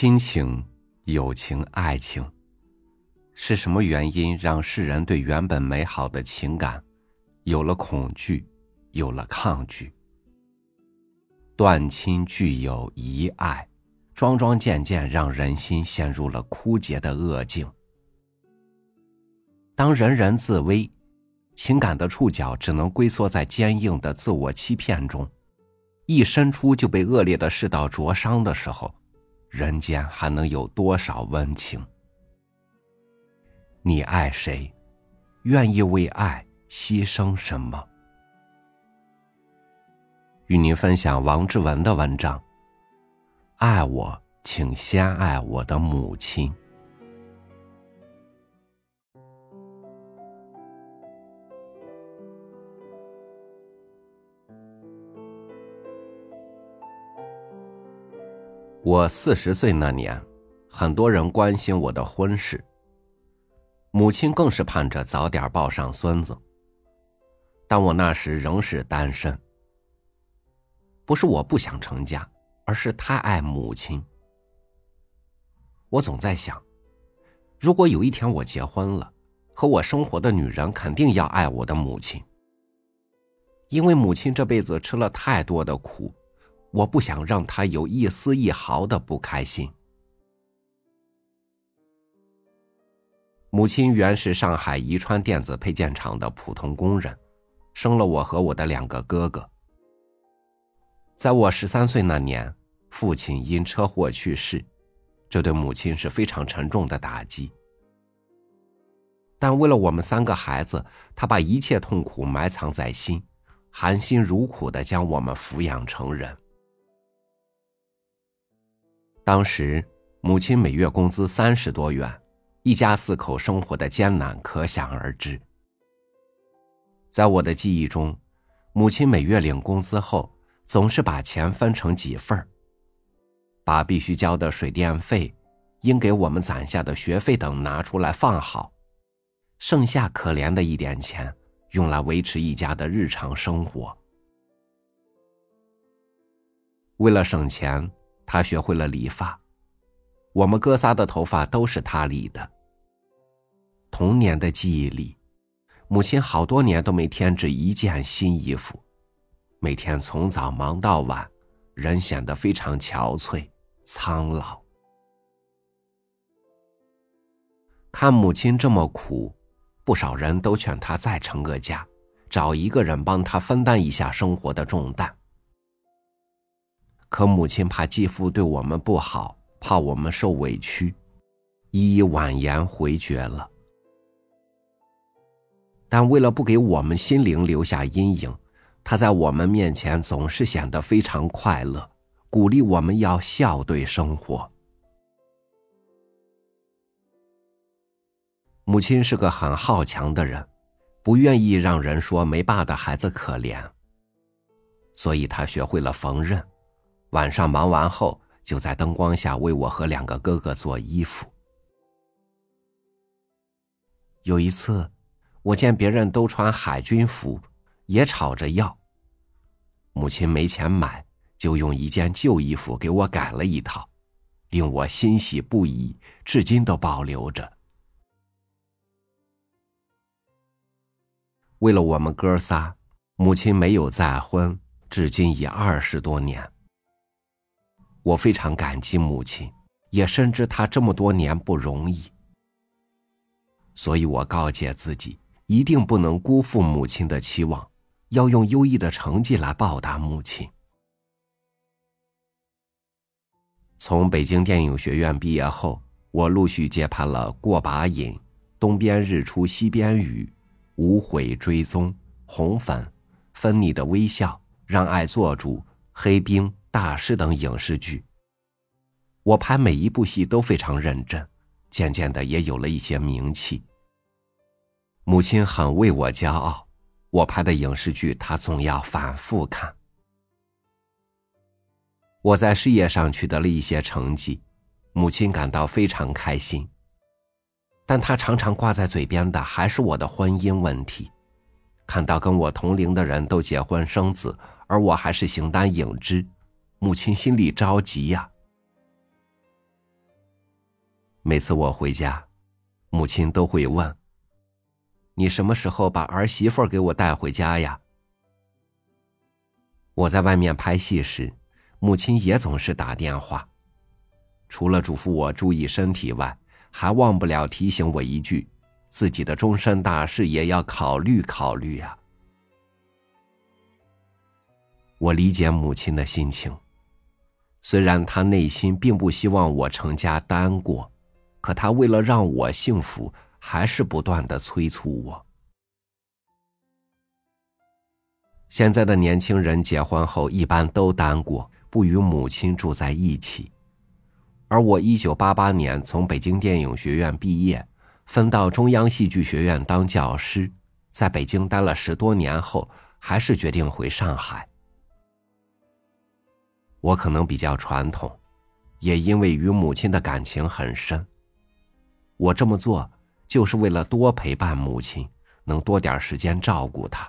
亲情、友情、爱情，是什么原因让世人对原本美好的情感有了恐惧，有了抗拒？断亲聚友遗爱，桩桩件件让人心陷入了枯竭的恶境。当人人自危，情感的触角只能龟缩在坚硬的自我欺骗中，一伸出就被恶劣的世道灼伤的时候。人间还能有多少温情？你爱谁？愿意为爱牺牲什么？与您分享王志文的文章。爱我，请先爱我的母亲。我四十岁那年，很多人关心我的婚事。母亲更是盼着早点抱上孙子。但我那时仍是单身。不是我不想成家，而是太爱母亲。我总在想，如果有一天我结婚了，和我生活的女人肯定要爱我的母亲，因为母亲这辈子吃了太多的苦。我不想让他有一丝一毫的不开心。母亲原是上海宜川电子配件厂的普通工人，生了我和我的两个哥哥。在我十三岁那年，父亲因车祸去世，这对母亲是非常沉重的打击。但为了我们三个孩子，他把一切痛苦埋藏在心，含辛茹苦的将我们抚养成人。当时，母亲每月工资三十多元，一家四口生活的艰难可想而知。在我的记忆中，母亲每月领工资后，总是把钱分成几份儿把必须交的水电费、应给我们攒下的学费等拿出来放好，剩下可怜的一点钱，用来维持一家的日常生活。为了省钱。他学会了理发，我们哥仨的头发都是他理的。童年的记忆里，母亲好多年都没添置一件新衣服，每天从早忙到晚，人显得非常憔悴、苍老。看母亲这么苦，不少人都劝她再成个家，找一个人帮她分担一下生活的重担。可母亲怕继父对我们不好，怕我们受委屈，一一婉言回绝了。但为了不给我们心灵留下阴影，他在我们面前总是显得非常快乐，鼓励我们要笑对生活。母亲是个很好强的人，不愿意让人说没爸的孩子可怜，所以她学会了缝纫。晚上忙完后，就在灯光下为我和两个哥哥做衣服。有一次，我见别人都穿海军服，也吵着要。母亲没钱买，就用一件旧衣服给我改了一套，令我欣喜不已，至今都保留着。为了我们哥仨，母亲没有再婚，至今已二十多年。我非常感激母亲，也深知她这么多年不容易，所以我告诫自己，一定不能辜负母亲的期望，要用优异的成绩来报答母亲。从北京电影学院毕业后，我陆续接拍了《过把瘾》《东边日出西边雨》《无悔追踪》《红粉》《分你的微笑》《让爱做主》《黑冰》。大师等影视剧，我拍每一部戏都非常认真，渐渐的也有了一些名气。母亲很为我骄傲，我拍的影视剧她总要反复看。我在事业上取得了一些成绩，母亲感到非常开心。但她常常挂在嘴边的还是我的婚姻问题，看到跟我同龄的人都结婚生子，而我还是形单影只。母亲心里着急呀。每次我回家，母亲都会问：“你什么时候把儿媳妇给我带回家呀？”我在外面拍戏时，母亲也总是打电话，除了嘱咐我注意身体外，还忘不了提醒我一句：“自己的终身大事也要考虑考虑啊。”我理解母亲的心情，虽然他内心并不希望我成家单过。可他为了让我幸福，还是不断的催促我。现在的年轻人结婚后一般都单过，不与母亲住在一起。而我一九八八年从北京电影学院毕业，分到中央戏剧学院当教师，在北京待了十多年后，还是决定回上海。我可能比较传统，也因为与母亲的感情很深。我这么做，就是为了多陪伴母亲，能多点时间照顾她。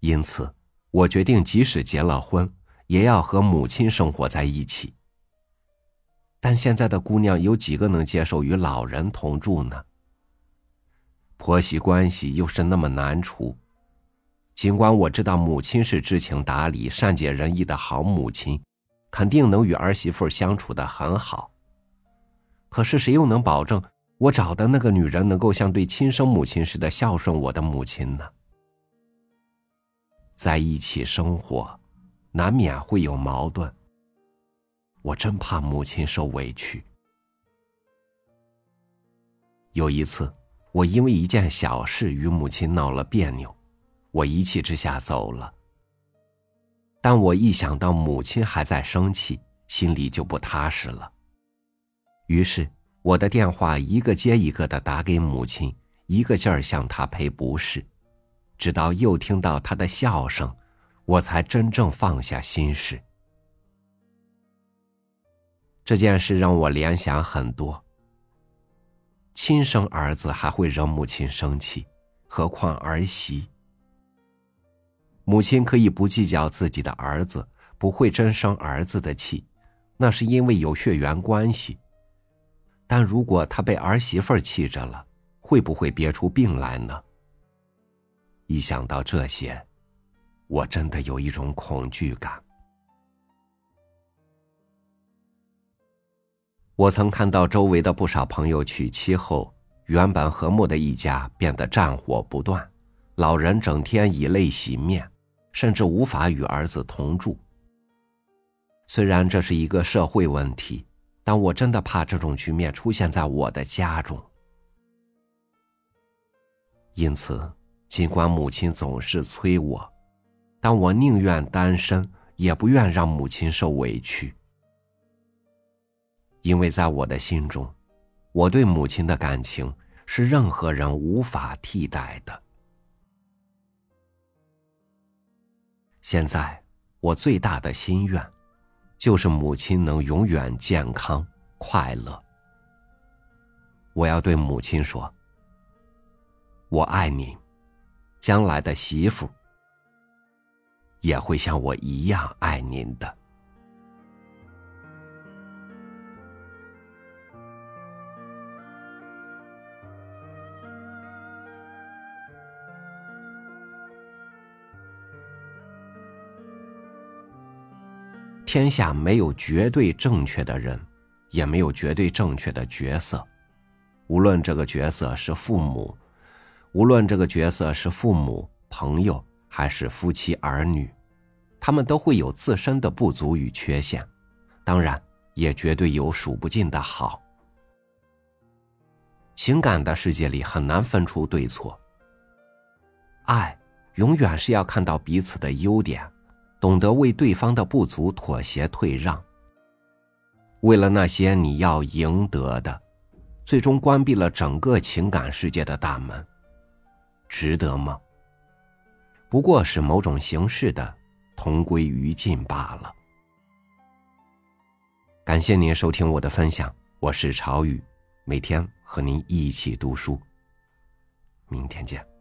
因此，我决定即使结了婚，也要和母亲生活在一起。但现在的姑娘有几个能接受与老人同住呢？婆媳关系又是那么难处。尽管我知道母亲是知情达理、善解人意的好母亲，肯定能与儿媳妇相处的很好。可是谁又能保证我找的那个女人能够像对亲生母亲似的孝顺我的母亲呢？在一起生活，难免会有矛盾。我真怕母亲受委屈。有一次，我因为一件小事与母亲闹了别扭，我一气之下走了。但我一想到母亲还在生气，心里就不踏实了。于是，我的电话一个接一个的打给母亲，一个劲儿向她赔不是，直到又听到她的笑声，我才真正放下心事。这件事让我联想很多。亲生儿子还会惹母亲生气，何况儿媳？母亲可以不计较自己的儿子，不会真生儿子的气，那是因为有血缘关系。但如果他被儿媳妇气着了，会不会憋出病来呢？一想到这些，我真的有一种恐惧感。我曾看到周围的不少朋友娶妻后，原本和睦的一家变得战火不断，老人整天以泪洗面，甚至无法与儿子同住。虽然这是一个社会问题。但我真的怕这种局面出现在我的家中，因此，尽管母亲总是催我，但我宁愿单身，也不愿让母亲受委屈，因为在我的心中，我对母亲的感情是任何人无法替代的。现在，我最大的心愿。就是母亲能永远健康快乐。我要对母亲说：“我爱你，将来的媳妇也会像我一样爱您的。”天下没有绝对正确的人，也没有绝对正确的角色。无论这个角色是父母，无论这个角色是父母、朋友还是夫妻儿女，他们都会有自身的不足与缺陷，当然也绝对有数不尽的好。情感的世界里很难分出对错，爱永远是要看到彼此的优点。懂得为对方的不足妥协退让，为了那些你要赢得的，最终关闭了整个情感世界的大门，值得吗？不过是某种形式的同归于尽罢了。感谢您收听我的分享，我是朝雨，每天和您一起读书。明天见。